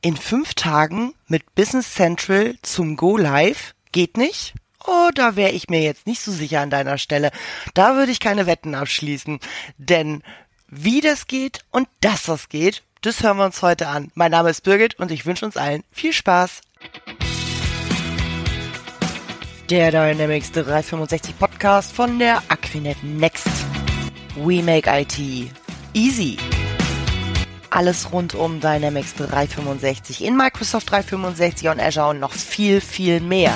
in fünf Tagen mit Business Central zum Go Live geht nicht? Oh, da wäre ich mir jetzt nicht so sicher an deiner Stelle. Da würde ich keine Wetten abschließen. Denn wie das geht und dass das geht, das hören wir uns heute an. Mein Name ist Birgit und ich wünsche uns allen viel Spaß. Der Dynamics 365 Podcast von der Aquinet Next. We make IT easy. Alles rund um Dynamics 365 in Microsoft 365 und Azure und noch viel, viel mehr.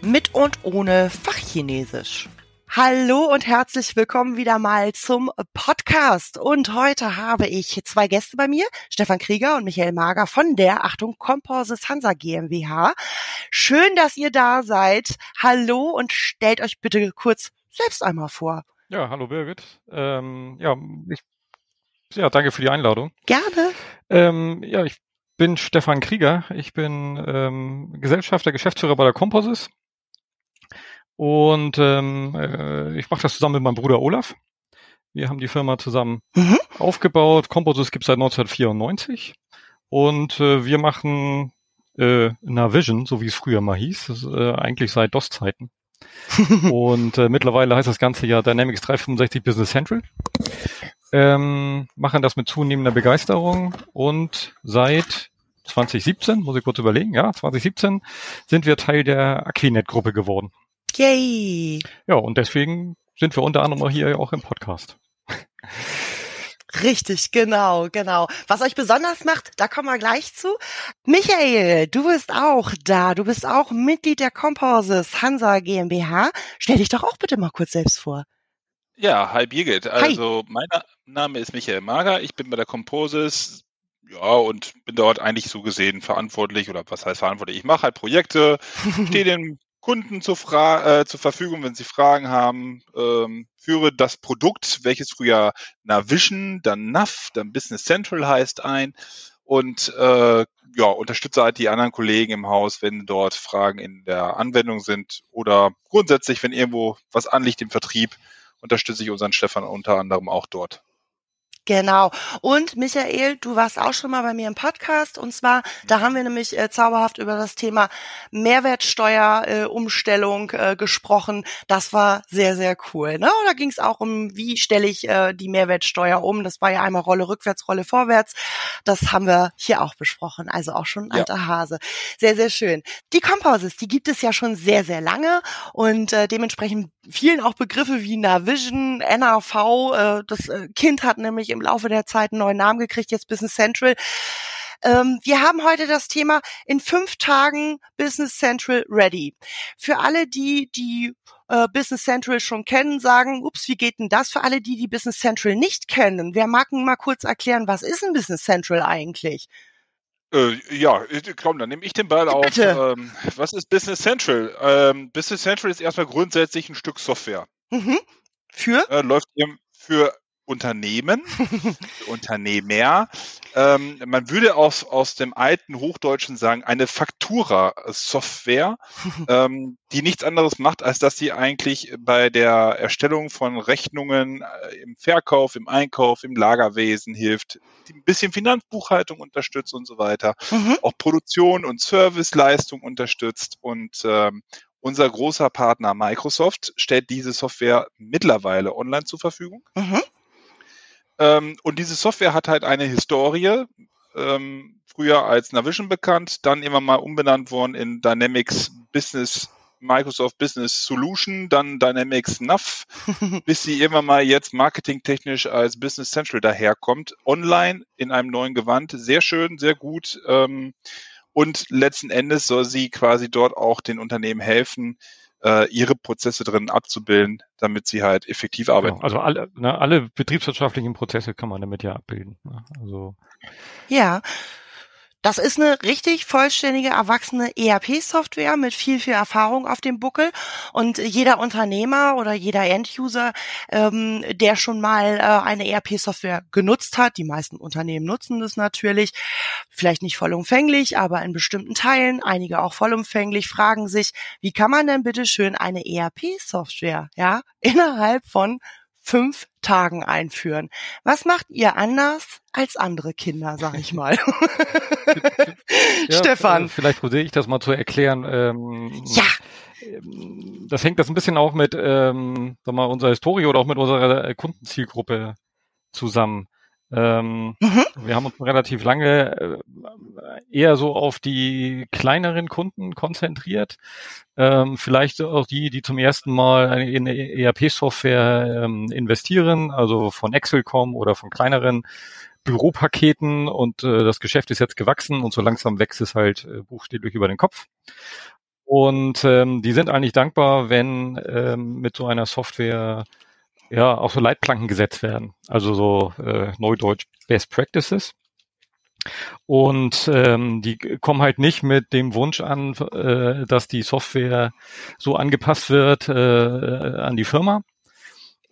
Mit und ohne Fachchinesisch. Hallo und herzlich willkommen wieder mal zum Podcast. Und heute habe ich zwei Gäste bei mir, Stefan Krieger und Michael Mager von der Achtung Composites Hansa GmbH. Schön, dass ihr da seid. Hallo und stellt euch bitte kurz selbst einmal vor. Ja, hallo Birgit. Ähm, ja, ich ja, danke für die Einladung. Gerne. Ähm, ja, ich bin Stefan Krieger. Ich bin ähm, Gesellschafter, Geschäftsführer bei der Composys. Und ähm, äh, ich mache das zusammen mit meinem Bruder Olaf. Wir haben die Firma zusammen mhm. aufgebaut. Composys gibt es seit 1994. Und äh, wir machen äh, Navision, so wie es früher mal hieß, das, äh, eigentlich seit DOS-Zeiten. und äh, mittlerweile heißt das Ganze ja Dynamics 365 Business Central ähm, machen das mit zunehmender Begeisterung und seit 2017, muss ich kurz überlegen, ja, 2017 sind wir Teil der Aquinet-Gruppe geworden. Yay! Ja, und deswegen sind wir unter anderem hier auch im Podcast. Richtig, genau, genau. Was euch besonders macht, da kommen wir gleich zu. Michael, du bist auch da. Du bist auch Mitglied der Composites Hansa GmbH. Stell dich doch auch bitte mal kurz selbst vor. Ja, hi Birgit. Also mein Name ist Michael Mager, ich bin bei der Composis, ja, und bin dort eigentlich so gesehen verantwortlich oder was heißt verantwortlich? Ich mache halt Projekte, stehe den Kunden zur, Fra äh, zur Verfügung, wenn sie Fragen haben, ähm, führe das Produkt, welches früher Navision, dann NAV, dann Business Central heißt ein und äh, ja, unterstütze halt die anderen Kollegen im Haus, wenn dort Fragen in der Anwendung sind oder grundsätzlich, wenn irgendwo was anliegt im Vertrieb, unterstütze ich unseren Stefan unter anderem auch dort. Genau. Und Michael, du warst auch schon mal bei mir im Podcast und zwar, da haben wir nämlich äh, zauberhaft über das Thema Mehrwertsteuerumstellung äh, äh, gesprochen. Das war sehr, sehr cool. Ne? Und da ging es auch um, wie stelle ich äh, die Mehrwertsteuer um. Das war ja einmal Rolle rückwärts, Rolle vorwärts. Das haben wir hier auch besprochen. Also auch schon ein alter ja. Hase. Sehr, sehr schön. Die Composites, die gibt es ja schon sehr, sehr lange und äh, dementsprechend vielen auch Begriffe wie Navision, NAV. Äh, das äh, Kind hat nämlich im Laufe der Zeit einen neuen Namen gekriegt, jetzt Business Central. Ähm, wir haben heute das Thema in fünf Tagen Business Central ready. Für alle, die die äh, Business Central schon kennen, sagen, ups, wie geht denn das? Für alle, die die Business Central nicht kennen, wer mag mal kurz erklären, was ist ein Business Central eigentlich? Äh, ja, komm, dann nehme ich den Ball auf. Ähm, was ist Business Central? Ähm, Business Central ist erstmal grundsätzlich ein Stück Software. Mhm. Für? Äh, läuft für Unternehmen, Unternehmer. Ähm, man würde aus, aus dem alten Hochdeutschen sagen, eine Faktura-Software, ähm, die nichts anderes macht, als dass sie eigentlich bei der Erstellung von Rechnungen äh, im Verkauf, im Einkauf, im Lagerwesen hilft, ein bisschen Finanzbuchhaltung unterstützt und so weiter, mhm. auch Produktion und Serviceleistung unterstützt und ähm, unser großer Partner Microsoft stellt diese Software mittlerweile online zur Verfügung. Mhm. Ähm, und diese Software hat halt eine Historie, ähm, früher als Navision bekannt, dann immer mal umbenannt worden in Dynamics Business Microsoft Business Solution, dann Dynamics NAV, bis sie immer mal jetzt marketingtechnisch als Business Central daherkommt. Online in einem neuen Gewand. Sehr schön, sehr gut. Ähm, und letzten Endes soll sie quasi dort auch den Unternehmen helfen, äh, ihre Prozesse drin abzubilden, damit sie halt effektiv genau, arbeiten. Genau, also alle, ne, alle betriebswirtschaftlichen Prozesse kann man damit ja abbilden. Ne? Also ja, das ist eine richtig vollständige, erwachsene ERP-Software mit viel, viel Erfahrung auf dem Buckel. Und jeder Unternehmer oder jeder End-User, ähm, der schon mal äh, eine ERP-Software genutzt hat, die meisten Unternehmen nutzen das natürlich, vielleicht nicht vollumfänglich, aber in bestimmten Teilen, einige auch vollumfänglich, fragen sich, wie kann man denn bitte schön eine ERP-Software, ja, innerhalb von fünf Tagen einführen. Was macht ihr anders als andere Kinder, sag ich mal? ja, Stefan. Äh, vielleicht probiere ich das mal zu erklären. Ähm, ja. Ähm, das hängt das ein bisschen auch mit ähm, sag mal, unserer Historie oder auch mit unserer Kundenzielgruppe zusammen. Ähm, mhm. Wir haben uns relativ lange äh, eher so auf die kleineren Kunden konzentriert. Ähm, vielleicht auch die, die zum ersten Mal in ERP-Software ähm, investieren, also von Excel.com oder von kleineren Büropaketen und äh, das Geschäft ist jetzt gewachsen und so langsam wächst es halt äh, buchstäblich über den Kopf. Und ähm, die sind eigentlich dankbar, wenn ähm, mit so einer Software ja auch so Leitplanken gesetzt werden. Also so äh, Neudeutsch Best Practices. Und ähm, die kommen halt nicht mit dem Wunsch an, äh, dass die Software so angepasst wird äh, an die Firma,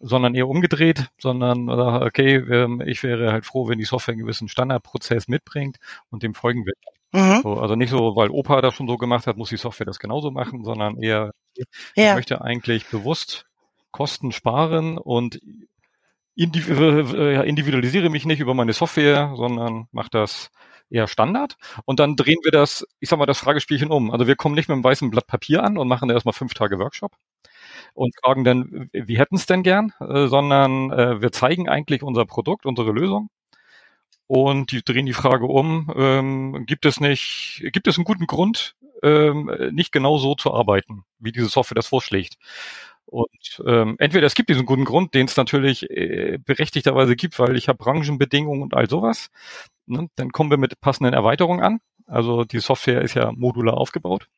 sondern eher umgedreht, sondern okay, ähm, ich wäre halt froh, wenn die Software einen gewissen Standardprozess mitbringt und dem folgen wir. Mhm. So, also nicht so, weil Opa das schon so gemacht hat, muss die Software das genauso machen, sondern eher, ja. ich möchte eigentlich bewusst Kosten sparen und individualisiere mich nicht über meine Software, sondern mache das eher Standard. Und dann drehen wir das, ich sag mal, das Fragespielchen um. Also wir kommen nicht mit einem weißen Blatt Papier an und machen erstmal fünf Tage Workshop und fragen dann, wie hätten es denn gern, äh, sondern äh, wir zeigen eigentlich unser Produkt, unsere Lösung. Und die drehen die Frage um, ähm, gibt es nicht, gibt es einen guten Grund, ähm, nicht genau so zu arbeiten, wie diese Software das vorschlägt? Und ähm, entweder es gibt diesen guten Grund, den es natürlich äh, berechtigterweise gibt, weil ich habe Branchenbedingungen und all sowas. Ne? Dann kommen wir mit passenden Erweiterungen an. Also die Software ist ja modular aufgebaut.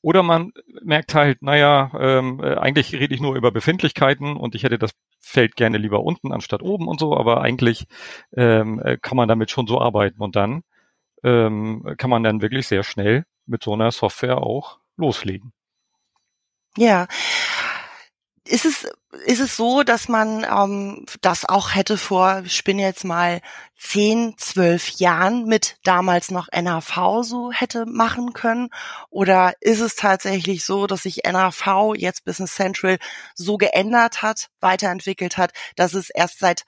Oder man merkt halt, naja, ähm, äh, eigentlich rede ich nur über Befindlichkeiten und ich hätte das Feld gerne lieber unten anstatt oben und so, aber eigentlich ähm, äh, kann man damit schon so arbeiten und dann ähm, kann man dann wirklich sehr schnell mit so einer Software auch loslegen. Ja. Ist es, ist es so, dass man ähm, das auch hätte vor, ich bin jetzt mal zehn, zwölf Jahren mit damals noch NAV so hätte machen können? Oder ist es tatsächlich so, dass sich NAV jetzt Business Central so geändert hat, weiterentwickelt hat, dass es erst seit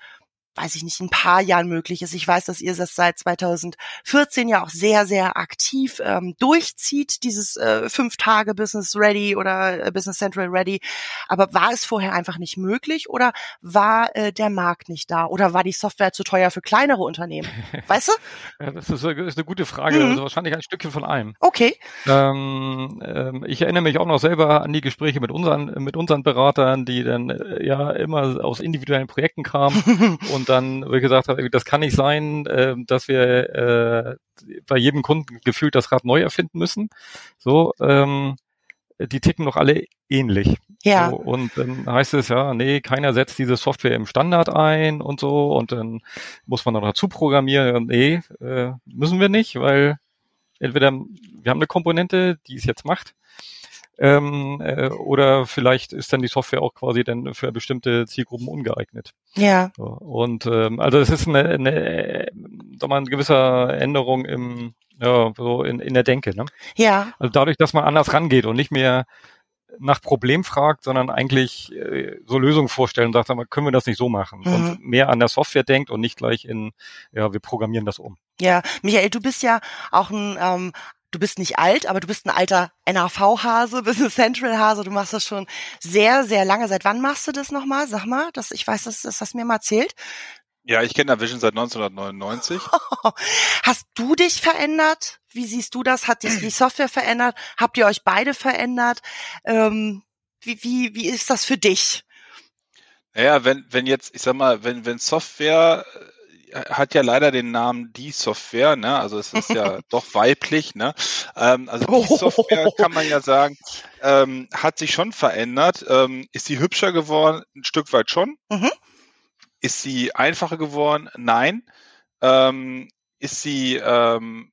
weiß ich nicht, ein paar Jahren möglich ist. Ich weiß, dass ihr das seit 2014 ja auch sehr, sehr aktiv ähm, durchzieht, dieses äh, fünf Tage Business Ready oder äh, Business Central Ready. Aber war es vorher einfach nicht möglich oder war äh, der Markt nicht da oder war die Software zu teuer für kleinere Unternehmen? Weißt du? ja, das ist, eine, ist eine gute Frage. Mhm. Also wahrscheinlich ein Stückchen von einem. Okay. Ähm, ähm, ich erinnere mich auch noch selber an die Gespräche mit unseren, mit unseren Beratern, die dann äh, ja immer aus individuellen Projekten kamen und und dann, wie gesagt habe, das kann nicht sein, äh, dass wir äh, bei jedem Kunden gefühlt das Rad neu erfinden müssen. So, ähm, die ticken doch alle ähnlich. Ja. So, und dann heißt es ja, nee, keiner setzt diese Software im Standard ein und so und dann muss man noch dazu programmieren. Nee, äh, müssen wir nicht, weil entweder wir haben eine Komponente, die es jetzt macht, ähm, äh, oder vielleicht ist dann die Software auch quasi dann für bestimmte Zielgruppen ungeeignet. Ja. So, und ähm, also es ist eine, eine, sag mal, eine gewisse Änderung im, ja, so in, in der Denke. Ne? Ja. Also dadurch, dass man anders rangeht und nicht mehr nach Problem fragt, sondern eigentlich äh, so Lösungen vorstellen und sagt, sag mal, können wir das nicht so machen? Mhm. Und mehr an der Software denkt und nicht gleich in, ja, wir programmieren das um. Ja, Michael, du bist ja auch ein ähm, du bist nicht alt, aber du bist ein alter NAV-Hase, Business Central-Hase. Du machst das schon sehr, sehr lange. Seit wann machst du das nochmal? Sag mal, das, ich weiß, das, das hast du mir mal erzählt. Ja, ich kenne Navision seit 1999. Hast du dich verändert? Wie siehst du das? Hat sich die Software verändert? Habt ihr euch beide verändert? Ähm, wie, wie, wie ist das für dich? Naja, wenn, wenn jetzt, ich sag mal, wenn, wenn Software hat ja leider den Namen die Software, ne? Also es ist ja doch weiblich, ne? Ähm, also die Software kann man ja sagen, ähm, hat sich schon verändert. Ähm, ist sie hübscher geworden? Ein Stück weit schon. Mhm. Ist sie einfacher geworden? Nein. Ähm, ist sie ähm,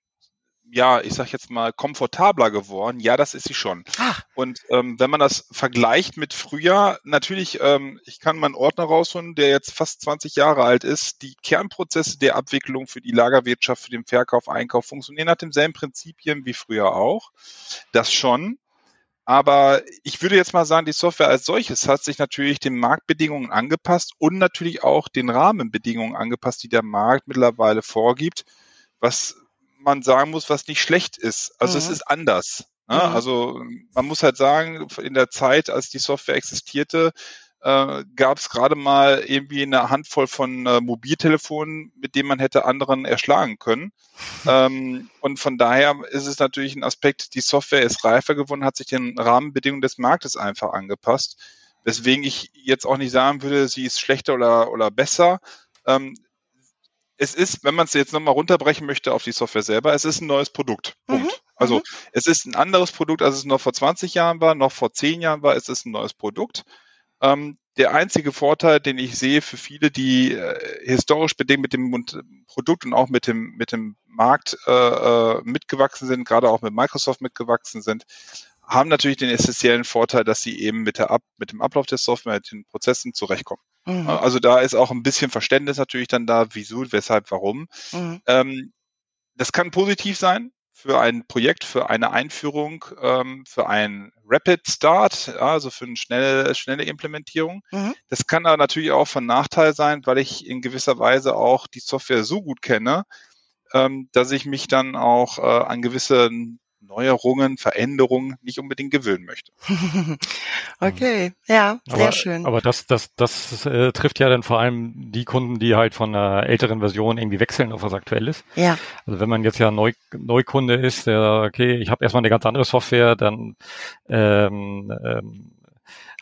ja, ich sag jetzt mal, komfortabler geworden. Ja, das ist sie schon. Ach. Und ähm, wenn man das vergleicht mit früher, natürlich, ähm, ich kann meinen Ordner rausholen, der jetzt fast 20 Jahre alt ist. Die Kernprozesse der Abwicklung für die Lagerwirtschaft, für den Verkauf, Einkauf funktionieren nach demselben Prinzipien wie früher auch. Das schon. Aber ich würde jetzt mal sagen, die Software als solches hat sich natürlich den Marktbedingungen angepasst und natürlich auch den Rahmenbedingungen angepasst, die der Markt mittlerweile vorgibt, was man sagen muss, was nicht schlecht ist. Also mhm. es ist anders. Ne? Mhm. Also man muss halt sagen, in der Zeit, als die Software existierte, äh, gab es gerade mal irgendwie eine Handvoll von äh, Mobiltelefonen, mit denen man hätte anderen erschlagen können. ähm, und von daher ist es natürlich ein Aspekt, die Software ist reifer geworden, hat sich den Rahmenbedingungen des Marktes einfach angepasst. Weswegen ich jetzt auch nicht sagen würde, sie ist schlechter oder, oder besser. Ähm, es ist, wenn man es jetzt nochmal runterbrechen möchte auf die Software selber, es ist ein neues Produkt. Punkt. Mhm. Also mhm. es ist ein anderes Produkt, als es noch vor 20 Jahren war, noch vor 10 Jahren war, es ist ein neues Produkt. Ähm, der einzige Vorteil, den ich sehe für viele, die äh, historisch bedingt mit dem Produkt und auch mit dem, mit dem Markt äh, äh, mitgewachsen sind, gerade auch mit Microsoft mitgewachsen sind, haben natürlich den essentiellen Vorteil, dass sie eben mit, der Ab mit dem Ablauf der Software, mit den Prozessen zurechtkommen. Mhm. Also da ist auch ein bisschen Verständnis natürlich dann da, wieso, weshalb, warum. Mhm. Ähm, das kann positiv sein, für ein Projekt, für eine Einführung, ähm, für ein Rapid Start, ja, also für eine schnelle, schnelle Implementierung. Mhm. Das kann aber natürlich auch von Nachteil sein, weil ich in gewisser Weise auch die Software so gut kenne, ähm, dass ich mich dann auch äh, an gewisse Neuerungen, Veränderungen nicht unbedingt gewöhnen möchte. okay, ja, sehr aber, schön. Aber das, das, das äh, trifft ja dann vor allem die Kunden, die halt von einer älteren Version irgendwie wechseln auf was Aktuelles. Ja. Also wenn man jetzt ja Neu, Neukunde ist, der, okay, ich habe erstmal eine ganz andere Software, dann ähm, ähm,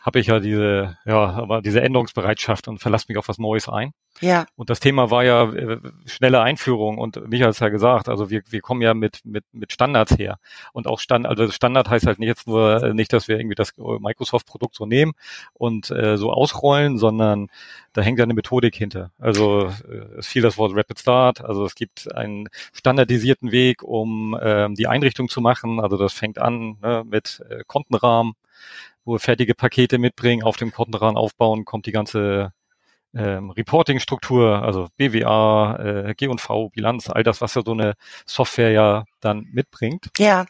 habe ich ja diese, ja, aber diese Änderungsbereitschaft und verlasse mich auf was Neues ein. Ja. Und das Thema war ja äh, schnelle Einführung und Michael hat ja gesagt, also wir, wir kommen ja mit, mit, mit Standards her. Und auch Stand, also Standard heißt halt nicht jetzt nur äh, nicht, dass wir irgendwie das Microsoft-Produkt so nehmen und äh, so ausrollen, sondern da hängt ja eine Methodik hinter. Also äh, es fiel das Wort Rapid Start, also es gibt einen standardisierten Weg, um ähm, die Einrichtung zu machen. Also das fängt an ne, mit äh, Kontenrahmen wo wir fertige Pakete mitbringen, auf dem Kontenrahmen aufbauen, kommt die ganze ähm, Reporting-Struktur, also BWA, äh, G&V, Bilanz, all das, was ja so eine Software ja dann mitbringt. Ja,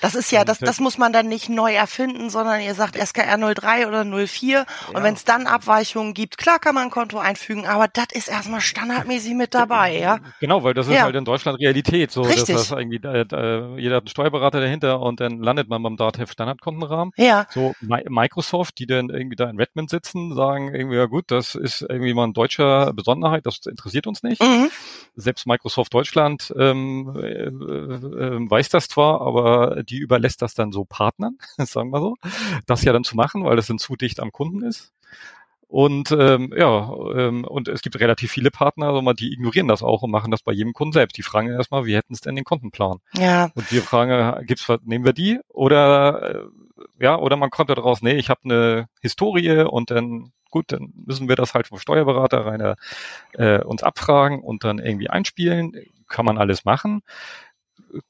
das ist ja, das, das muss man dann nicht neu erfinden, sondern ihr sagt SKR 03 oder 04 ja. und wenn es dann Abweichungen gibt, klar kann man ein Konto einfügen, aber das ist erstmal standardmäßig mit dabei, ja. Genau, weil das ist ja. halt in Deutschland Realität, so Richtig. dass das irgendwie äh, jeder hat einen Steuerberater dahinter und dann landet man beim DATEV Standardkontenrahmen. Ja. So Microsoft, die dann irgendwie da in Redmond sitzen, sagen irgendwie ja gut, das ist irgendwie mal ein deutscher Besonderheit, das interessiert uns nicht. Mhm. Selbst Microsoft Deutschland ähm, äh, äh, weiß das zwar, aber die überlässt das dann so Partnern, sagen wir so, das ja dann zu machen, weil das dann zu dicht am Kunden ist. Und ähm, ja, ähm, und es gibt relativ viele Partner, also die ignorieren das auch und machen das bei jedem Kunden selbst. Die fragen erstmal, wie hätten es denn den Kontenplan? Ja. Und wir fragen, gibt's nehmen wir die? Oder äh, ja, oder man kommt daraus, nee, ich habe eine Historie und dann gut, dann müssen wir das halt vom Steuerberater rein äh, uns abfragen und dann irgendwie einspielen. Kann man alles machen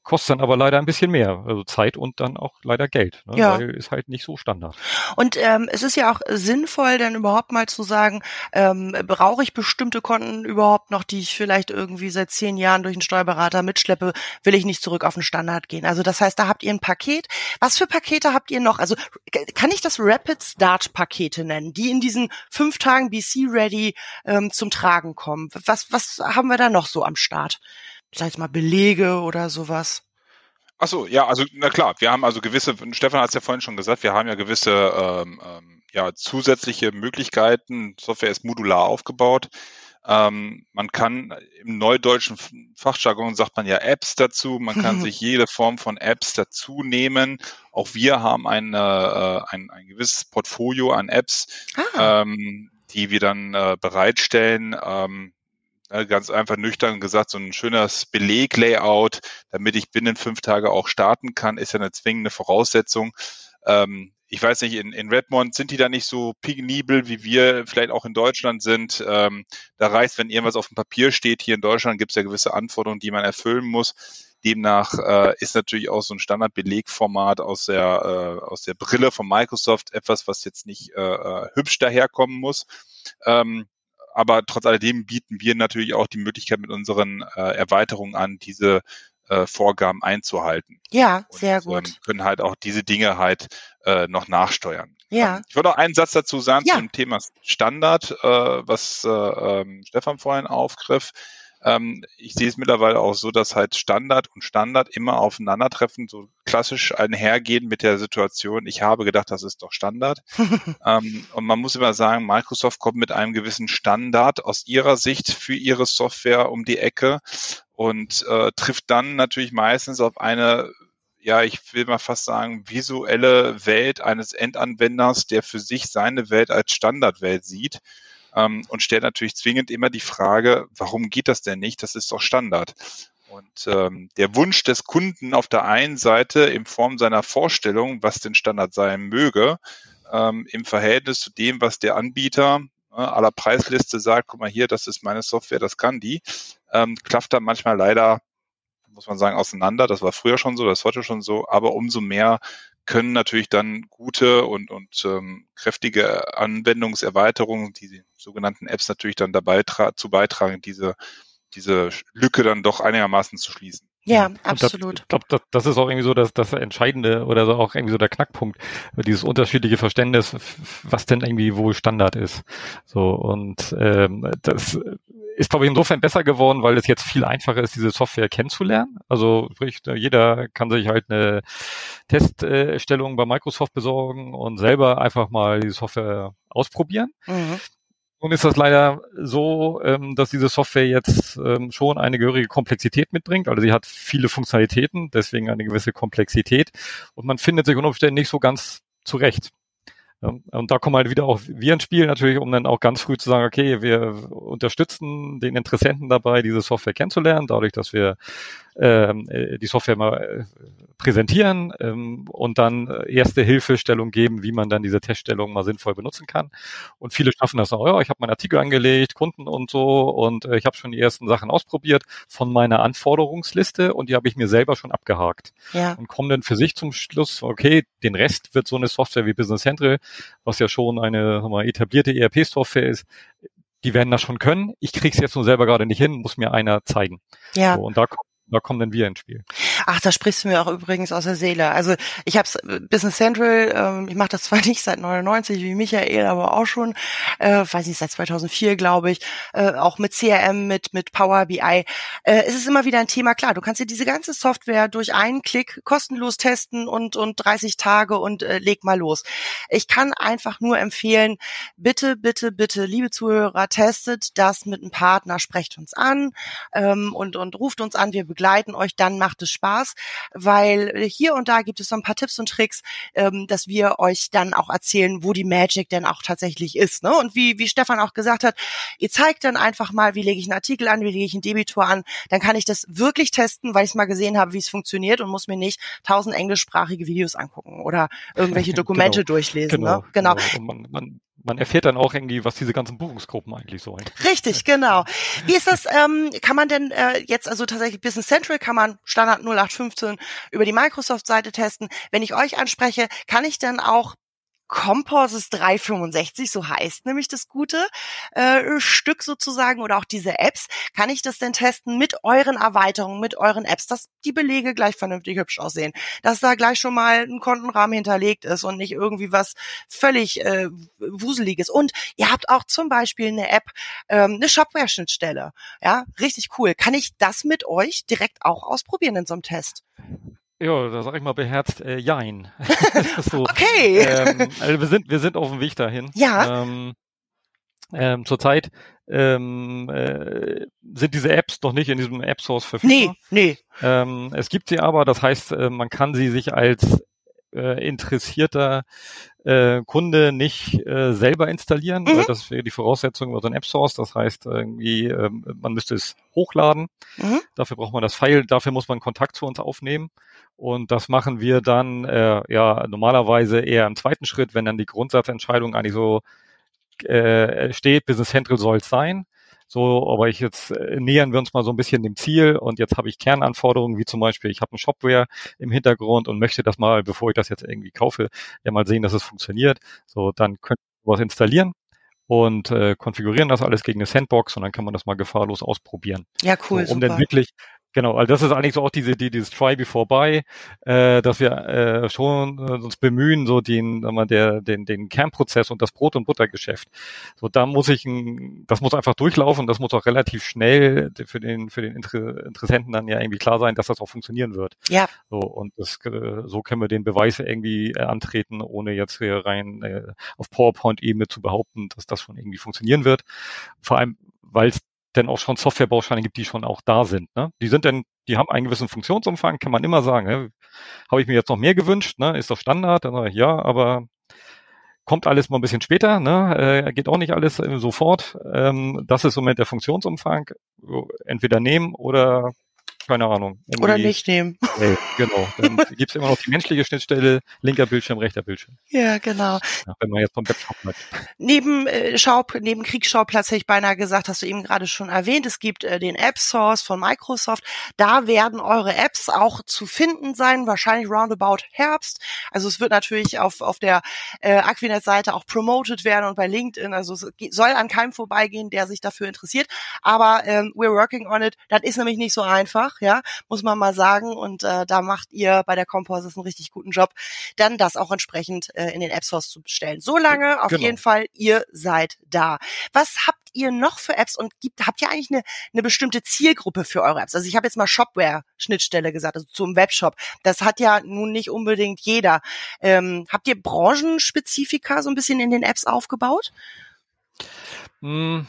kostet dann aber leider ein bisschen mehr, also Zeit und dann auch leider Geld, ne? ja. weil ist halt nicht so Standard. Und ähm, es ist ja auch sinnvoll, dann überhaupt mal zu sagen, ähm, brauche ich bestimmte Konten überhaupt noch, die ich vielleicht irgendwie seit zehn Jahren durch einen Steuerberater mitschleppe, will ich nicht zurück auf den Standard gehen. Also das heißt, da habt ihr ein Paket. Was für Pakete habt ihr noch? Also kann ich das Rapid Start Pakete nennen, die in diesen fünf Tagen BC Ready ähm, zum Tragen kommen? Was, was haben wir da noch so am Start? Sag ich mal, Belege oder sowas? Ach so, ja, also na klar, wir haben also gewisse, Stefan hat es ja vorhin schon gesagt, wir haben ja gewisse ähm, ähm, ja, zusätzliche Möglichkeiten. Software ist modular aufgebaut. Ähm, man kann im neudeutschen Fachjargon sagt man ja Apps dazu. Man kann sich jede Form von Apps dazu nehmen. Auch wir haben eine, äh, ein, ein gewisses Portfolio an Apps, ah. ähm, die wir dann äh, bereitstellen. Ähm, ganz einfach nüchtern gesagt, so ein schönes Beleglayout, damit ich binnen fünf Tage auch starten kann, ist ja eine zwingende Voraussetzung. Ähm, ich weiß nicht, in, in Redmond sind die da nicht so penibel, wie wir vielleicht auch in Deutschland sind. Ähm, da reicht, wenn irgendwas auf dem Papier steht. Hier in Deutschland gibt es ja gewisse Anforderungen, die man erfüllen muss. Demnach äh, ist natürlich auch so ein Standardbelegformat aus der, äh, aus der Brille von Microsoft etwas, was jetzt nicht äh, äh hübsch daherkommen muss. Ähm, aber trotz alledem bieten wir natürlich auch die Möglichkeit mit unseren äh, Erweiterungen an, diese äh, Vorgaben einzuhalten. Ja, und, sehr gut. Ähm, können halt auch diese Dinge halt äh, noch nachsteuern. Ja. Ähm, ich wollte auch einen Satz dazu sagen ja. zum Thema Standard, äh, was äh, ähm, Stefan vorhin aufgriff. Ähm, ich sehe es mittlerweile auch so, dass halt Standard und Standard immer aufeinandertreffen, so klassisch einhergehen mit der Situation, ich habe gedacht, das ist doch Standard. ähm, und man muss immer sagen, Microsoft kommt mit einem gewissen Standard aus ihrer Sicht für ihre Software um die Ecke und äh, trifft dann natürlich meistens auf eine ja, ich will mal fast sagen, visuelle Welt eines Endanwenders, der für sich seine Welt als Standardwelt sieht ähm, und stellt natürlich zwingend immer die Frage, warum geht das denn nicht? Das ist doch Standard. Und ähm, der Wunsch des Kunden auf der einen Seite in Form seiner Vorstellung, was denn Standard sein möge, ähm, im Verhältnis zu dem, was der Anbieter äh, aller Preisliste sagt, guck mal hier, das ist meine Software, das kann die, ähm, klafft da manchmal leider muss man sagen, auseinander. Das war früher schon so, das ist heute schon so, aber umso mehr können natürlich dann gute und, und ähm, kräftige Anwendungserweiterungen, die sogenannten Apps natürlich dann dabei zu beitragen, diese, diese Lücke dann doch einigermaßen zu schließen. Ja, absolut. Ich glaube, das, das ist auch irgendwie so das, das Entscheidende oder so auch irgendwie so der Knackpunkt, dieses unterschiedliche Verständnis, was denn irgendwie wohl Standard ist. So und ähm, das ist, glaube ich, insofern besser geworden, weil es jetzt viel einfacher ist, diese Software kennenzulernen. Also sprich, jeder kann sich halt eine Teststellung bei Microsoft besorgen und selber einfach mal die Software ausprobieren. Mhm. Nun ist das leider so, ähm, dass diese Software jetzt ähm, schon eine gehörige Komplexität mitbringt. Also sie hat viele Funktionalitäten, deswegen eine gewisse Komplexität. Und man findet sich unter Umständen nicht so ganz zurecht. Und da kommen halt wieder auch wir ins Spiel natürlich, um dann auch ganz früh zu sagen, okay, wir unterstützen den Interessenten dabei, diese Software kennenzulernen, dadurch, dass wir ähm, äh, die Software mal äh, präsentieren ähm, und dann äh, erste Hilfestellung geben, wie man dann diese Teststellung mal sinnvoll benutzen kann. Und viele schaffen das auch, ja, ich habe meinen Artikel angelegt, Kunden und so und ich habe schon die ersten Sachen ausprobiert von meiner Anforderungsliste und die habe ich mir selber schon abgehakt. Ja. Und kommen dann für sich zum Schluss, okay, den Rest wird so eine Software wie Business Central, was ja schon eine wir, etablierte ERP-Software ist, die werden das schon können. Ich krieg's jetzt nur selber gerade nicht hin, muss mir einer zeigen. Ja. So, und da da kommen dann wir ins Spiel. Ach, da sprichst du mir auch übrigens aus der Seele. Also ich habe äh, Business Central, ähm, ich mache das zwar nicht seit 99 wie Michael, aber auch schon, äh, weiß nicht, seit 2004 glaube ich, äh, auch mit CRM, mit mit Power BI. Äh, es ist immer wieder ein Thema. Klar, du kannst dir diese ganze Software durch einen Klick kostenlos testen und und 30 Tage und äh, leg mal los. Ich kann einfach nur empfehlen, bitte, bitte, bitte, liebe Zuhörer, testet das mit einem Partner, sprecht uns an ähm, und und ruft uns an. Wir begleiten euch, dann macht es Spaß, weil hier und da gibt es so ein paar Tipps und Tricks, ähm, dass wir euch dann auch erzählen, wo die Magic denn auch tatsächlich ist. Ne? Und wie, wie Stefan auch gesagt hat, ihr zeigt dann einfach mal, wie lege ich einen Artikel an, wie lege ich einen Debitor an, dann kann ich das wirklich testen, weil ich es mal gesehen habe, wie es funktioniert und muss mir nicht tausend englischsprachige Videos angucken oder irgendwelche Dokumente genau, durchlesen. Genau, ne? genau. genau. Man, man, man erfährt dann auch irgendwie, was diese ganzen Buchungsgruppen eigentlich sollen. Richtig, genau. Wie ist das, ähm, kann man denn äh, jetzt, also tatsächlich Business Central kann man Standard 0815 über die Microsoft-Seite testen. Wenn ich euch anspreche, kann ich dann auch Composys 365, so heißt nämlich das gute äh, Stück sozusagen oder auch diese Apps. Kann ich das denn testen mit euren Erweiterungen, mit euren Apps, dass die Belege gleich vernünftig hübsch aussehen, dass da gleich schon mal ein Kontenrahmen hinterlegt ist und nicht irgendwie was völlig äh, wuseliges. Und ihr habt auch zum Beispiel eine App, ähm, eine Shopware-Schnittstelle. Ja, richtig cool. Kann ich das mit euch direkt auch ausprobieren in so einem Test? Ja, da sag ich mal beherzt, äh, jein. so, okay. Ähm, also wir sind, wir sind auf dem Weg dahin. Ja. Ähm, ähm, zurzeit ähm, äh, sind diese Apps noch nicht in diesem App Source verfügbar. Nee, nee. Ähm, es gibt sie aber, das heißt, äh, man kann sie sich als äh, interessierter äh, Kunde nicht äh, selber installieren, mhm. weil das wäre die Voraussetzung über so ein App Source. Das heißt, irgendwie, äh, man müsste es hochladen. Mhm. Dafür braucht man das File, dafür muss man Kontakt zu uns aufnehmen. Und das machen wir dann äh, ja normalerweise eher im zweiten Schritt, wenn dann die Grundsatzentscheidung eigentlich so äh, steht, Business Central soll es sein. So, aber ich jetzt äh, nähern wir uns mal so ein bisschen dem Ziel und jetzt habe ich Kernanforderungen, wie zum Beispiel, ich habe ein Shopware im Hintergrund und möchte das mal, bevor ich das jetzt irgendwie kaufe, ja mal sehen, dass es funktioniert. So, dann könnt ihr was installieren und äh, konfigurieren das alles gegen eine Sandbox und dann kann man das mal gefahrlos ausprobieren. Ja, cool. So, um super. dann wirklich Genau, also das ist eigentlich so auch diese, die, dieses Try before buy, äh, dass wir äh, schon äh, uns bemühen, so den, sagen wir, der, den, den Kernprozess und das Brot- und Buttergeschäft. So, da muss ich, ein, das muss einfach durchlaufen, das muss auch relativ schnell für den, für den Inter Interessenten dann ja irgendwie klar sein, dass das auch funktionieren wird. Ja. So, und das, äh, so können wir den Beweis irgendwie äh, antreten, ohne jetzt hier rein äh, auf PowerPoint-Ebene zu behaupten, dass das schon irgendwie funktionieren wird. Vor allem, weil es denn auch schon Softwarebausteine gibt, die schon auch da sind. Ne? Die sind denn, die haben einen gewissen Funktionsumfang, kann man immer sagen. Ne? Habe ich mir jetzt noch mehr gewünscht, ne? ist doch Standard? Dann sage ich, ja, aber kommt alles mal ein bisschen später, ne? äh, geht auch nicht alles äh, sofort. Ähm, das ist im Moment der Funktionsumfang. Entweder nehmen oder keine Ahnung. Oder nicht nehmen. Nee, genau. Dann gibt es immer noch die menschliche Schnittstelle, linker Bildschirm, rechter Bildschirm. Ja, genau. Ja, wenn man jetzt vom Webshop bleibt. Neben, äh, Schau, neben Kriegsschauplatz hätte ich beinahe gesagt, hast du eben gerade schon erwähnt, es gibt äh, den App Source von Microsoft. Da werden eure Apps auch zu finden sein, wahrscheinlich roundabout Herbst. Also es wird natürlich auf, auf der äh, Aquinet-Seite auch promoted werden und bei LinkedIn. Also es soll an keinem vorbeigehen, der sich dafür interessiert. Aber ähm, we're working on it. Das ist nämlich nicht so einfach ja, muss man mal sagen. Und äh, da macht ihr bei der Composites einen richtig guten Job, dann das auch entsprechend äh, in den App Stores zu bestellen. So lange auf genau. jeden Fall, ihr seid da. Was habt ihr noch für Apps und gibt, habt ihr eigentlich eine, eine bestimmte Zielgruppe für eure Apps? Also ich habe jetzt mal Shopware-Schnittstelle gesagt, also zum Webshop. Das hat ja nun nicht unbedingt jeder. Ähm, habt ihr Branchenspezifika so ein bisschen in den Apps aufgebaut? Mm,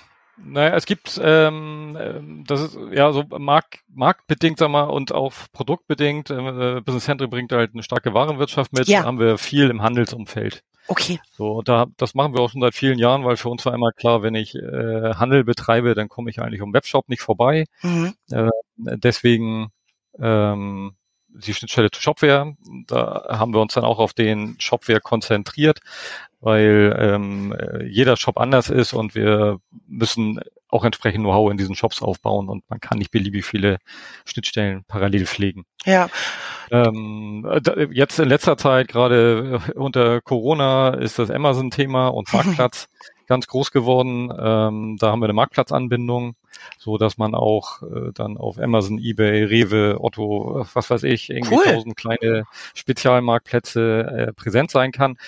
naja, es gibt, ähm, ähm, das ist ja so markt, marktbedingt, sag mal, und auch produktbedingt. Äh, Business Central bringt halt eine starke Warenwirtschaft mit. Ja. haben wir viel im Handelsumfeld. Okay. So, da, das machen wir auch schon seit vielen Jahren, weil für uns war immer klar, wenn ich äh, Handel betreibe, dann komme ich eigentlich um Webshop nicht vorbei. Mhm. Äh, deswegen ähm, die Schnittstelle zu Shopware. Da haben wir uns dann auch auf den Shopware konzentriert, weil ähm, jeder Shop anders ist und wir müssen auch entsprechend Know-how in diesen Shops aufbauen und man kann nicht beliebig viele Schnittstellen parallel pflegen. Ja. Ähm, jetzt in letzter Zeit, gerade unter Corona, ist das Amazon-Thema und Marktplatz ganz groß geworden. Ähm, da haben wir eine Marktplatzanbindung, so dass man auch äh, dann auf Amazon, eBay, Rewe, Otto, was weiß ich, irgendwie cool. tausend kleine Spezialmarktplätze äh, präsent sein kann,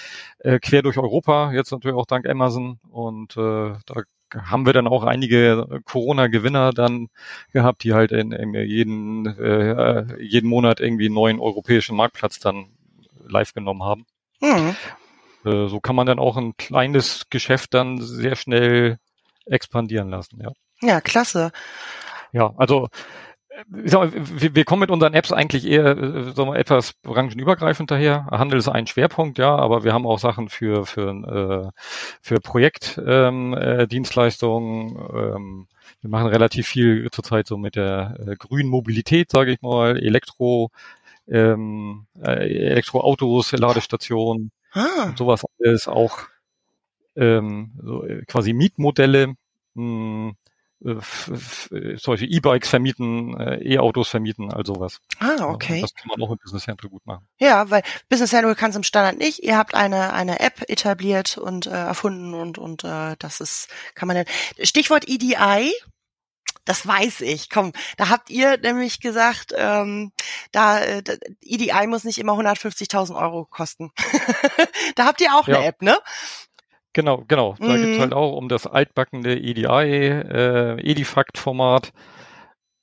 äh, quer durch Europa. Jetzt natürlich auch dank Amazon und äh, da haben wir dann auch einige Corona-Gewinner dann gehabt, die halt in, in jeden, äh, jeden Monat irgendwie einen neuen europäischen Marktplatz dann live genommen haben. Mhm. Äh, so kann man dann auch ein kleines Geschäft dann sehr schnell expandieren lassen, ja. Ja, klasse. Ja, also ich sag mal, wir, wir kommen mit unseren Apps eigentlich eher äh, sagen wir, etwas branchenübergreifend daher. Handel ist ein Schwerpunkt, ja, aber wir haben auch Sachen für für äh, für Projektdienstleistungen. Ähm, äh, ähm, wir machen relativ viel zurzeit so mit der äh, grünen Mobilität, sage ich mal, Elektro, ähm, äh, Elektroautos, Ladestationen, ah. und sowas alles auch ähm, so äh, quasi Mietmodelle. Mh, hm, äh, solche E-Bikes vermieten, äh, E-Autos vermieten, all sowas. Ah, okay. Das kann man auch mit Business Central gut machen. Ja, weil Business Central kann es im Standard nicht. Ihr habt eine eine App etabliert und äh, erfunden und und äh, das ist kann man dann Stichwort EDI. Das weiß ich. Komm, da habt ihr nämlich gesagt, ähm, da, äh, EDI muss nicht immer 150.000 Euro kosten. da habt ihr auch ja. eine App, ne? Genau, genau. Da mhm. gibt's halt auch um das altbackende EDI, äh, Edifact-Format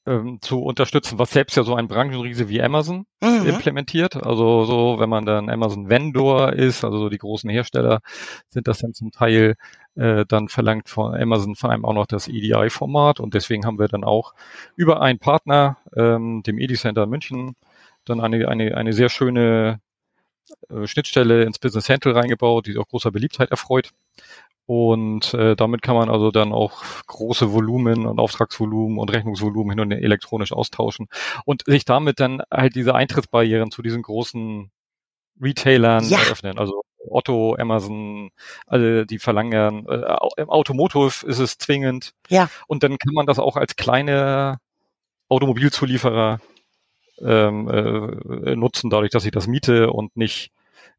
ähm, zu unterstützen, was selbst ja so ein Branchenriese wie Amazon mhm. implementiert. Also so, wenn man dann Amazon Vendor ist, also so die großen Hersteller, sind das dann zum Teil äh, dann verlangt von Amazon vor allem auch noch das EDI-Format und deswegen haben wir dann auch über einen Partner, ähm, dem EDI Center München, dann eine, eine, eine sehr schöne äh, Schnittstelle ins Business Central reingebaut, die auch großer Beliebtheit erfreut. Und äh, damit kann man also dann auch große Volumen und Auftragsvolumen und Rechnungsvolumen hin und her elektronisch austauschen und sich damit dann halt diese Eintrittsbarrieren zu diesen großen Retailern ja. eröffnen. Also Otto, Amazon, alle die verlangen, äh, im Automotive ist es zwingend. Ja. Und dann kann man das auch als kleine Automobilzulieferer ähm, äh, nutzen, dadurch, dass ich das miete und nicht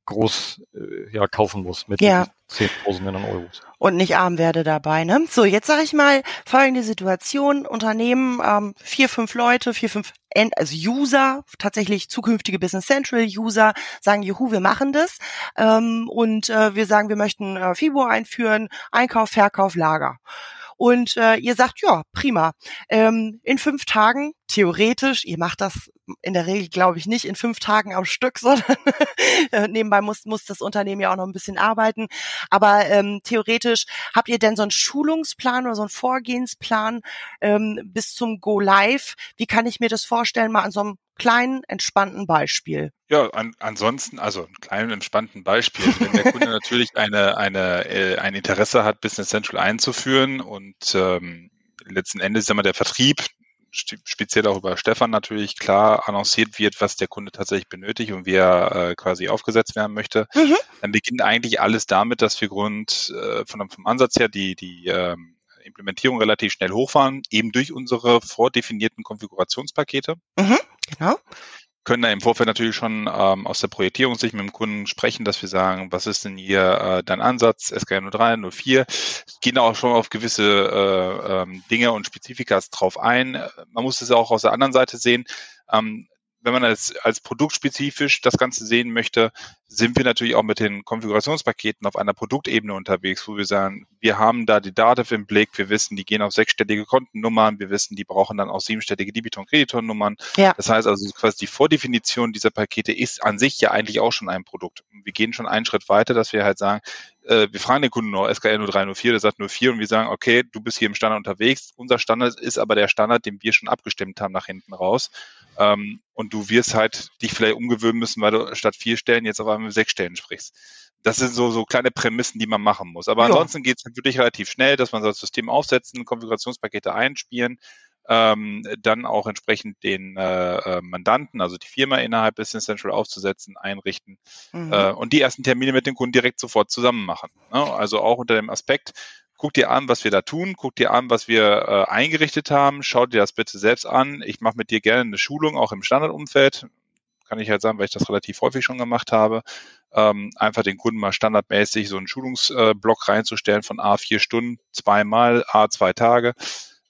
groß äh, ja, kaufen muss mit Ja. Zehntausenden an Euros. und nicht arm werde dabei. Ne? So, jetzt sage ich mal folgende Situation: Unternehmen, ähm, vier, fünf Leute, vier, fünf End also User, tatsächlich zukünftige Business Central User, sagen, juhu, wir machen das. Ähm, und äh, wir sagen, wir möchten äh, FIBO einführen, Einkauf, Verkauf, Lager. Und äh, ihr sagt, ja, prima. Ähm, in fünf Tagen, theoretisch, ihr macht das in der Regel, glaube ich, nicht in fünf Tagen am Stück, sondern äh, nebenbei muss, muss das Unternehmen ja auch noch ein bisschen arbeiten. Aber ähm, theoretisch habt ihr denn so einen Schulungsplan oder so einen Vorgehensplan ähm, bis zum Go Live? Wie kann ich mir das vorstellen, mal an so einem kleinen, entspannten Beispiel? Ja, an, ansonsten, also ein kleinen entspannten Beispiel. Wenn der Kunde natürlich eine, eine, äh, ein Interesse hat, Business Central einzuführen und ähm, letzten Endes ist immer der Vertrieb, speziell auch über Stefan natürlich klar annonciert wird, was der Kunde tatsächlich benötigt und wie er äh, quasi aufgesetzt werden möchte, Mhm. dann beginnt eigentlich alles damit, dass wir Grund äh, von, vom Ansatz her die, die ähm, Implementierung relativ schnell hochfahren, eben durch unsere vordefinierten Konfigurationspakete Genau. Können da im Vorfeld natürlich schon ähm, aus der Projektierungssicht mit dem Kunden sprechen, dass wir sagen, was ist denn hier äh, dein Ansatz, SKR 03, 04, gehen auch schon auf gewisse äh, ähm, Dinge und Spezifikas drauf ein. Man muss es auch aus der anderen Seite sehen. Ähm, wenn man als, als produktspezifisch das Ganze sehen möchte, sind wir natürlich auch mit den Konfigurationspaketen auf einer Produktebene unterwegs, wo wir sagen, wir haben da die Dativ im Blick, wir wissen, die gehen auf sechsstellige Kontennummern, wir wissen, die brauchen dann auch siebenstellige Debitor- und Kreditornummern. Ja. Das heißt also quasi die Vordefinition dieser Pakete ist an sich ja eigentlich auch schon ein Produkt. Und Wir gehen schon einen Schritt weiter, dass wir halt sagen, äh, wir fragen den Kunden nur SKL 0304, der sagt nur 4 und wir sagen, okay, du bist hier im Standard unterwegs. Unser Standard ist aber der Standard, den wir schon abgestimmt haben nach hinten raus. Ähm, und du wirst halt dich vielleicht umgewöhnen müssen, weil du statt vier Stellen jetzt auf einmal sechs Stellen sprichst. Das sind so, so kleine Prämissen, die man machen muss. Aber Ja. ansonsten geht es wirklich relativ schnell, dass man so das System aufsetzen, Konfigurationspakete einspielen, ähm, dann auch entsprechend den äh, äh, Mandanten, also die Firma innerhalb Business Central aufzusetzen, einrichten Mhm. äh, und die ersten Termine mit dem Kunden direkt sofort zusammen machen. Ne? Also auch unter dem Aspekt, guck dir an, was wir da tun, guck dir an, was wir äh, eingerichtet haben, schau dir das bitte selbst an. Ich mache mit dir gerne eine Schulung, auch im Standardumfeld. Kann ich halt sagen, weil ich das relativ häufig schon gemacht habe. Ähm, einfach den Kunden mal standardmäßig so einen Schulungsblock reinzustellen von A vier Stunden, zweimal, A zwei Tage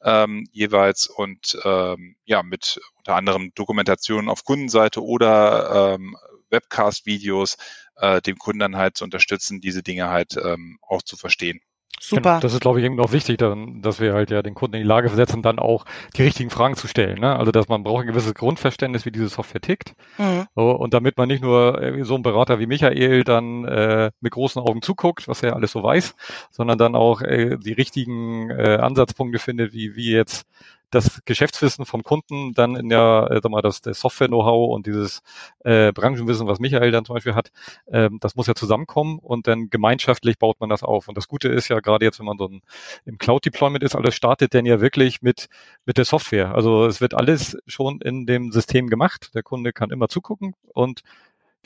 ähm, jeweils und ähm, ja, mit unter anderem Dokumentationen auf Kundenseite oder ähm, Webcast-Videos äh, dem Kunden dann halt zu unterstützen, diese Dinge halt ähm, auch zu verstehen. Super. Genau, Das ist, glaube ich, eben auch wichtig, dann, dass wir halt ja den Kunden in die Lage versetzen, dann auch die richtigen Fragen zu stellen. Ne? Also, dass man braucht ein gewisses Grundverständnis, wie diese Software tickt. Mhm. So, und damit man nicht nur so ein Berater wie Michael dann äh, mit großen Augen zuguckt, was er alles so weiß, sondern dann auch äh, die richtigen äh, Ansatzpunkte findet, wie, wie jetzt das Geschäftswissen vom Kunden dann in der, äh, sag mal, das, das Software-Know-how und dieses äh, Branchenwissen, was Michael dann zum Beispiel hat, ähm, das muss ja zusammenkommen und dann gemeinschaftlich baut man das auf. Und das Gute ist ja gerade jetzt, wenn man so ein, im Cloud-Deployment ist, alles startet denn ja wirklich mit, mit der Software. Also es wird alles schon in dem System gemacht. Der Kunde kann immer zugucken und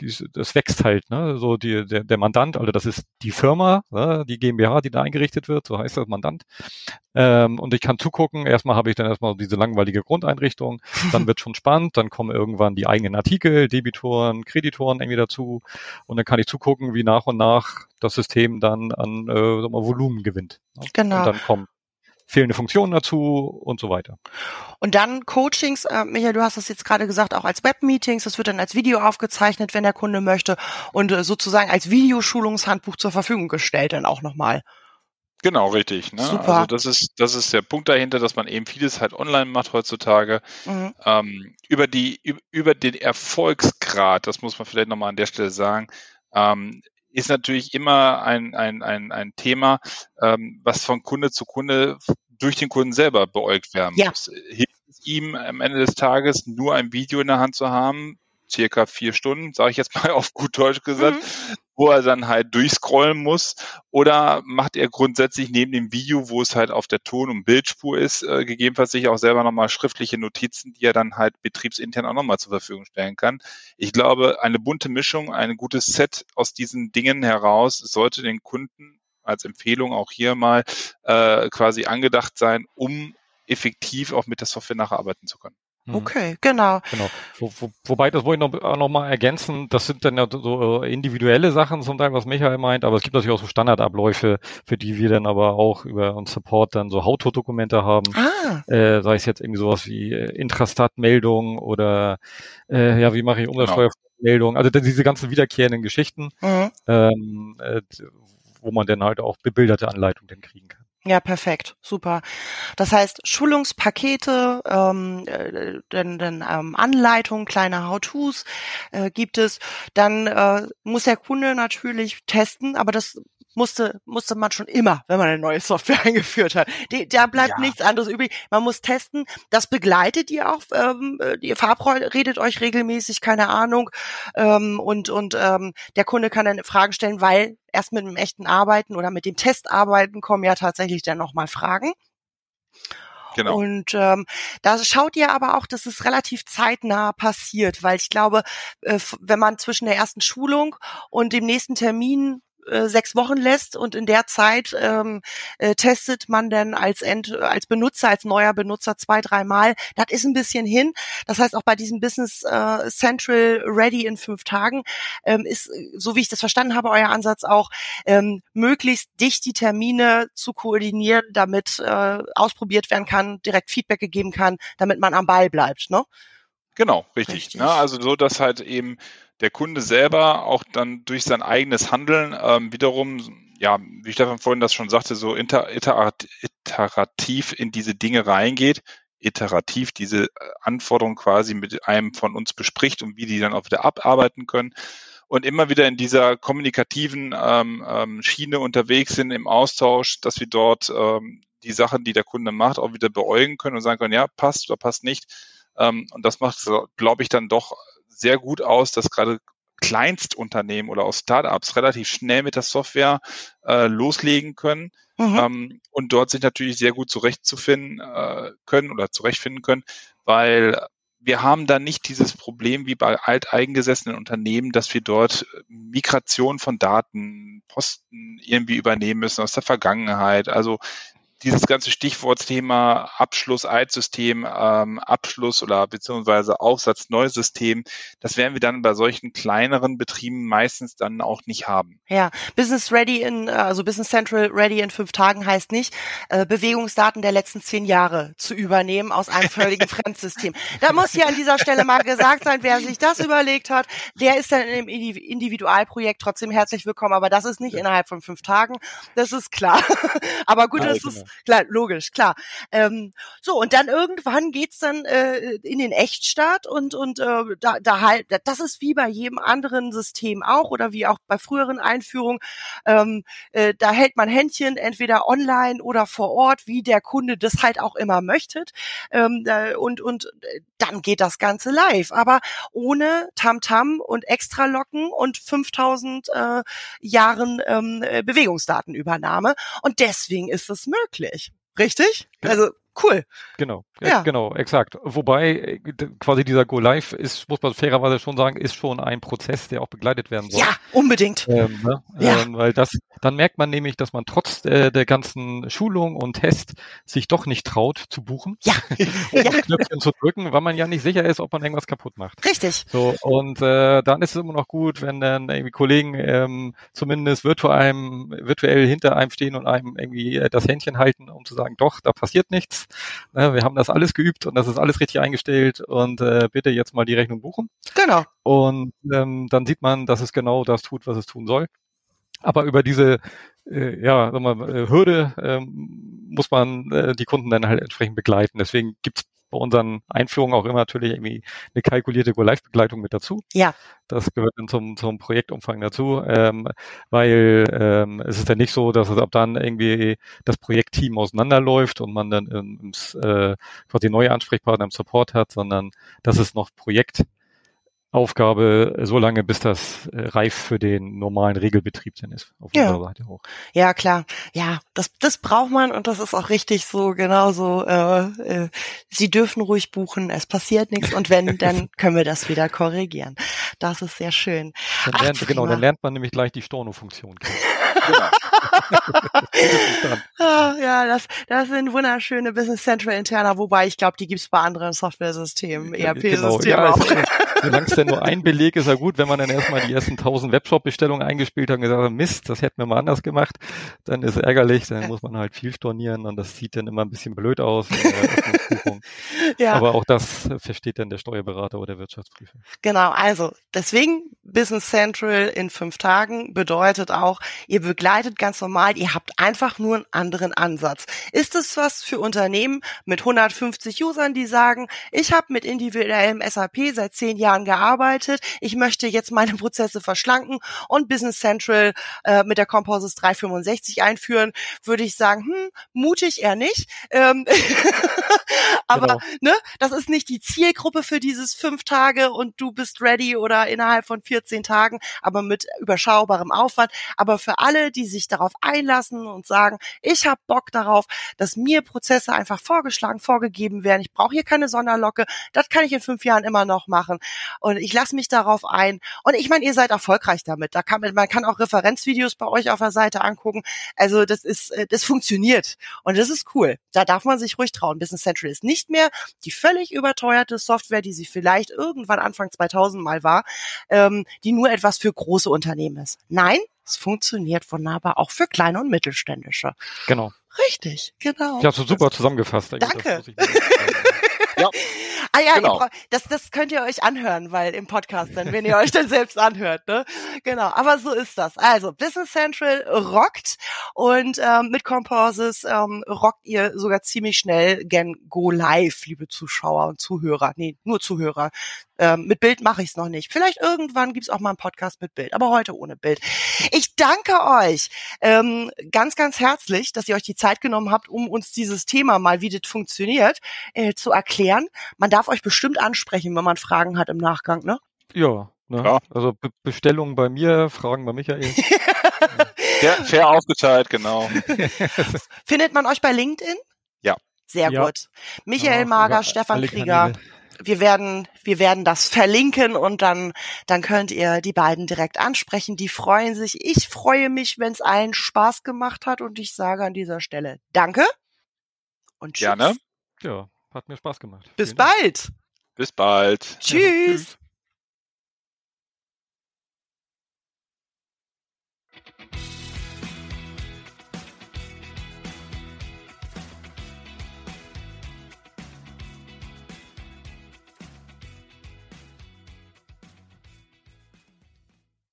dies, das wächst halt, ne? So die, der, der Mandant, also das ist die Firma, ne? die GmbH, die da eingerichtet wird, so heißt das Mandant. Ähm, und ich kann zugucken, erstmal habe ich dann erstmal diese langweilige Grundeinrichtung, dann wird schon spannend, dann kommen irgendwann die eigenen Artikel, Debitoren, Kreditoren irgendwie dazu und dann kann ich zugucken, wie nach und nach das System dann an äh, Volumen gewinnt. Ne? Genau. Und dann kommen fehlende Funktionen dazu und so weiter. Und dann Coachings, äh, Michael, du hast das jetzt gerade gesagt, auch als Webmeetings, das wird dann als Video aufgezeichnet, wenn der Kunde möchte und äh, sozusagen als Videoschulungshandbuch zur Verfügung gestellt dann auch nochmal. Genau, richtig. Ne? Super. Also das ist, das ist der Punkt dahinter, dass man eben vieles halt online macht heutzutage. Mhm. Ähm, über die, üb- über den Erfolgsgrad, das muss man vielleicht nochmal an der Stelle sagen, ähm, ist natürlich immer ein, ein, ein, ein Thema, ähm, was von Kunde zu Kunde durch den Kunden selber beäugt werden Ja. muss. Hilft es ihm am Ende des Tages nur ein Video in der Hand zu haben, circa vier Stunden, sage ich jetzt mal auf gut Deutsch gesagt, Mhm. wo er dann halt durchscrollen muss? Oder macht er grundsätzlich neben dem Video, wo es halt auf der Ton- und Bildspur ist, äh, gegebenenfalls sich auch selber nochmal schriftliche Notizen, die er dann halt betriebsintern auch nochmal zur Verfügung stellen kann? Ich glaube, eine bunte Mischung, ein gutes Set aus diesen Dingen heraus sollte den Kunden als Empfehlung auch hier mal äh, quasi angedacht sein, um effektiv auch mit der Software nacharbeiten zu können. Mhm. Okay, genau. Genau. Wo, wo, wobei, das wollte ich noch, noch mal ergänzen, das sind dann ja so individuelle Sachen zum Teil, was Michael meint, aber es gibt natürlich auch so Standardabläufe, für die wir dann aber auch über uns Support dann so How-To-Dokumente haben. Ah. Äh, sei es jetzt irgendwie sowas wie äh, Intrastat-Meldung oder äh, ja, wie mache ich Umsatzsteuermeldung, also diese ganzen wiederkehrenden Geschichten, mhm. ähm, äh, wo man dann halt auch bebilderte Anleitungen dann kriegen kann. Ja, perfekt, super. Das heißt, Schulungspakete, ähm, äh, dann, dann ähm, Anleitungen, kleine How-Tos äh, gibt es. Dann äh, muss der Kunde natürlich testen, aber das musste, musste man schon immer, wenn man eine neue Software eingeführt hat. Die, da bleibt ja. nichts anderes übrig. Man muss testen. Das begleitet ihr auch. Ähm, ihr Farbroll redet euch regelmäßig, keine Ahnung. Ähm, und und ähm, der Kunde kann dann Fragen stellen, weil erst mit dem echten Arbeiten oder mit dem Testarbeiten kommen ja tatsächlich dann nochmal Fragen. Genau. Und ähm, da schaut ihr aber auch, dass es relativ zeitnah passiert, weil ich glaube, äh, wenn man zwischen der ersten Schulung und dem nächsten Termin äh, sechs Wochen lässt und in der Zeit ähm, äh, testet man dann als End, als Benutzer, als neuer Benutzer zwei, dreimal. Das ist ein bisschen hin. Das heißt auch bei diesem Business äh, Central Ready in fünf Tagen ähm, ist, so wie ich das verstanden habe, euer Ansatz auch ähm, möglichst dicht die Termine zu koordinieren, damit äh, ausprobiert werden kann, direkt Feedback gegeben kann, damit man am Ball bleibt. Ne? Genau, richtig. richtig. Ne? Also so, dass halt eben der Kunde selber auch dann durch sein eigenes Handeln ähm, wiederum, ja, wie Stefan vorhin das schon sagte, so inter, iterativ in diese Dinge reingeht, iterativ diese äh, Anforderungen quasi mit einem von uns bespricht und wie die dann auch wieder abarbeiten können und immer wieder in dieser kommunikativen ähm, ähm, Schiene unterwegs sind im Austausch, dass wir dort ähm, die Sachen, die der Kunde macht, auch wieder beäugen können und sagen können, ja, passt oder passt nicht. Ähm, und das macht, glaube ich, dann doch sehr gut aus, dass gerade Kleinstunternehmen oder auch Startups relativ schnell mit der Software äh, loslegen können mhm. ähm, und dort sich natürlich sehr gut zurechtzufinden äh, können oder zurechtfinden können, weil wir haben da nicht dieses Problem wie bei alteingesessenen Unternehmen, dass wir dort Migration von Daten, Posten irgendwie übernehmen müssen aus der Vergangenheit. Also dieses ganze Stichwortthema Abschluss Altsystem, ähm, Abschluss oder beziehungsweise Aufsatz Neusystem, das werden wir dann bei solchen kleineren Betrieben meistens dann auch nicht haben. Ja, Business Ready in, also Business Central Ready in fünf Tagen heißt nicht, äh, Bewegungsdaten der letzten zehn Jahre zu übernehmen aus einem völligen Fremdsystem. Da muss hier an dieser Stelle mal gesagt sein, wer sich das überlegt hat, der ist dann im Individualprojekt trotzdem herzlich willkommen, aber das ist nicht ja. innerhalb von fünf Tagen, das ist klar. aber gut, ja, das genau. ist klar, logisch, klar. Ähm, so, und dann irgendwann geht's dann äh, in den Echtstart und, und äh, da, da halt, das ist wie bei jedem anderen System auch oder wie auch bei früheren Einführungen. Ähm, äh, da hält man Händchen entweder online oder vor Ort, wie der Kunde das halt auch immer möchte. Ähm, äh, und, und dann geht das Ganze live. Aber ohne Tamtam -Tam und Extralocken und 5000 äh, Jahren ähm, äh, Bewegungsdatenübernahme. Und deswegen ist es möglich möglich. Richtig? Also Cool. Genau, ja. genau, exakt. Wobei äh, quasi dieser Go Live ist, muss man fairerweise schon sagen, ist schon ein Prozess, der auch begleitet werden soll. Ja, unbedingt. Ähm, ne? ja. Ähm, weil das, dann merkt man nämlich, dass man trotz äh, der ganzen Schulung und Test sich doch nicht traut zu buchen. Ja. um ja. Knöpfchen zu drücken, weil man ja nicht sicher ist, ob man irgendwas kaputt macht. Richtig. So, und äh, dann ist es immer noch gut, wenn dann irgendwie Kollegen ähm, zumindest virtuell, virtuell hinter einem stehen und einem irgendwie äh, das Händchen halten, um zu sagen, doch, da passiert nichts. Ne, wir haben das alles geübt und das ist alles richtig eingestellt und äh, bitte jetzt mal die Rechnung buchen. Genau. Und ähm, dann sieht man, dass es genau das tut, was es tun soll. Aber über diese äh, ja, sag mal, äh, Hürde ähm, muss man äh, die Kunden dann halt entsprechend begleiten. Deswegen gibt's bei unseren Einführungen auch immer natürlich irgendwie eine kalkulierte Go-Live-Begleitung mit dazu. Ja. Das gehört dann zum, zum Projektumfang dazu, ähm, weil ähm, es ist ja nicht so, dass es ab dann irgendwie das Projektteam auseinanderläuft und man dann ins, äh, quasi neue Ansprechpartner im Support hat, sondern das ist noch Projekt Aufgabe so lange, bis das äh, reif für den normalen Regelbetrieb dann ist. Auf ja. unserer Seite hoch. Ja, klar. Ja, das, das braucht man und das ist auch richtig so, genauso. Äh, äh, Sie dürfen ruhig buchen, es passiert nichts und wenn, dann können wir das wieder korrigieren. Das ist sehr schön. Dann lernt, Ach, genau, dann lernt man nämlich gleich die Storno-Funktion. genau. Ah, ja, das, das sind wunderschöne Business Central interner, wobei ich glaube, die gibt's bei anderen Software-Systemen, ERP-Systemen genau. ja, auch. Solange es denn nur ein Beleg ist, ja gut, wenn man dann erstmal die ersten 1000 Webshop-Bestellungen eingespielt hat und gesagt hat, Mist, das hätten wir mal anders gemacht, dann ist ärgerlich, dann muss man halt viel stornieren und das sieht dann immer ein bisschen blöd aus. ja. Aber auch das versteht dann der Steuerberater oder der Wirtschaftsprüfer. Genau, also deswegen Business Central in fünf Tagen bedeutet auch, ihr begleitet ganz normal, ihr habt einfach nur einen anderen Ansatz. Ist es was für Unternehmen mit 150 Usern, die sagen, ich habe mit individuellem SAP seit zehn Jahren gearbeitet, ich möchte jetzt meine Prozesse verschlanken und Business Central äh, mit der Composys 365 einführen, würde ich sagen, hm, mutig eher nicht. Ähm aber genau. ne, das ist nicht die Zielgruppe für dieses fünf Tage und du bist ready oder innerhalb von 14 Tagen, aber mit überschaubarem Aufwand. Aber für alle, die sich darauf einlassen und sagen, ich habe Bock darauf, dass mir Prozesse einfach vorgeschlagen, vorgegeben werden. Ich brauche hier keine Sonderlocke. Das kann ich in fünf Jahren immer noch machen. Und ich lasse mich darauf ein. Und ich meine, ihr seid erfolgreich damit. Da kann man, man kann auch Referenzvideos bei euch auf der Seite angucken. Also das ist, äh, das funktioniert. Und das ist cool. Da darf man sich ruhig trauen. Business Central ist nicht mehr die völlig überteuerte Software, die sie vielleicht irgendwann Anfang 2000 mal war, ähm, die nur etwas für große Unternehmen ist. Nein, es funktioniert wunderbar auch für kleine und mittelständische. Genau. Richtig, genau. Ich habe so super zusammengefasst. Danke. ja. Ah ja, genau. braucht, das, das könnt ihr euch anhören, weil im Podcast dann, wenn ihr euch dann selbst anhört, ne? Genau, aber so ist das. Also Business Central rockt und ähm, mit Composers ähm, rockt ihr sogar ziemlich schnell gen Go Live, liebe Zuschauer und Zuhörer. Nee, nur Zuhörer. Ähm, mit Bild mache ich es noch nicht. Vielleicht irgendwann gibt's auch mal einen Podcast mit Bild, aber heute ohne Bild. Ich danke euch ähm, ganz, ganz herzlich, dass ihr euch die Zeit genommen habt, um uns dieses Thema mal, wie das funktioniert, äh, zu erklären. Man darf euch bestimmt ansprechen, wenn man Fragen hat im Nachgang, ne? Ja, ne? ja. also Be Bestellungen bei mir, Fragen bei Michael. fair, fair aufgeteilt, genau. Findet man euch bei LinkedIn? Ja. Sehr ja. gut. Michael ja, Mager, Stefan Krieger. Kanäle wir werden, wir werden das verlinken und dann, dann könnt ihr die beiden direkt ansprechen. Die freuen sich. Ich freue mich, wenn es allen Spaß gemacht hat und ich sage an dieser Stelle Danke und tschüss. Gerne. Ja, hat mir Spaß gemacht. Bis Vielen bald. Dank. Bis bald. Tschüss. Ja, tschüss.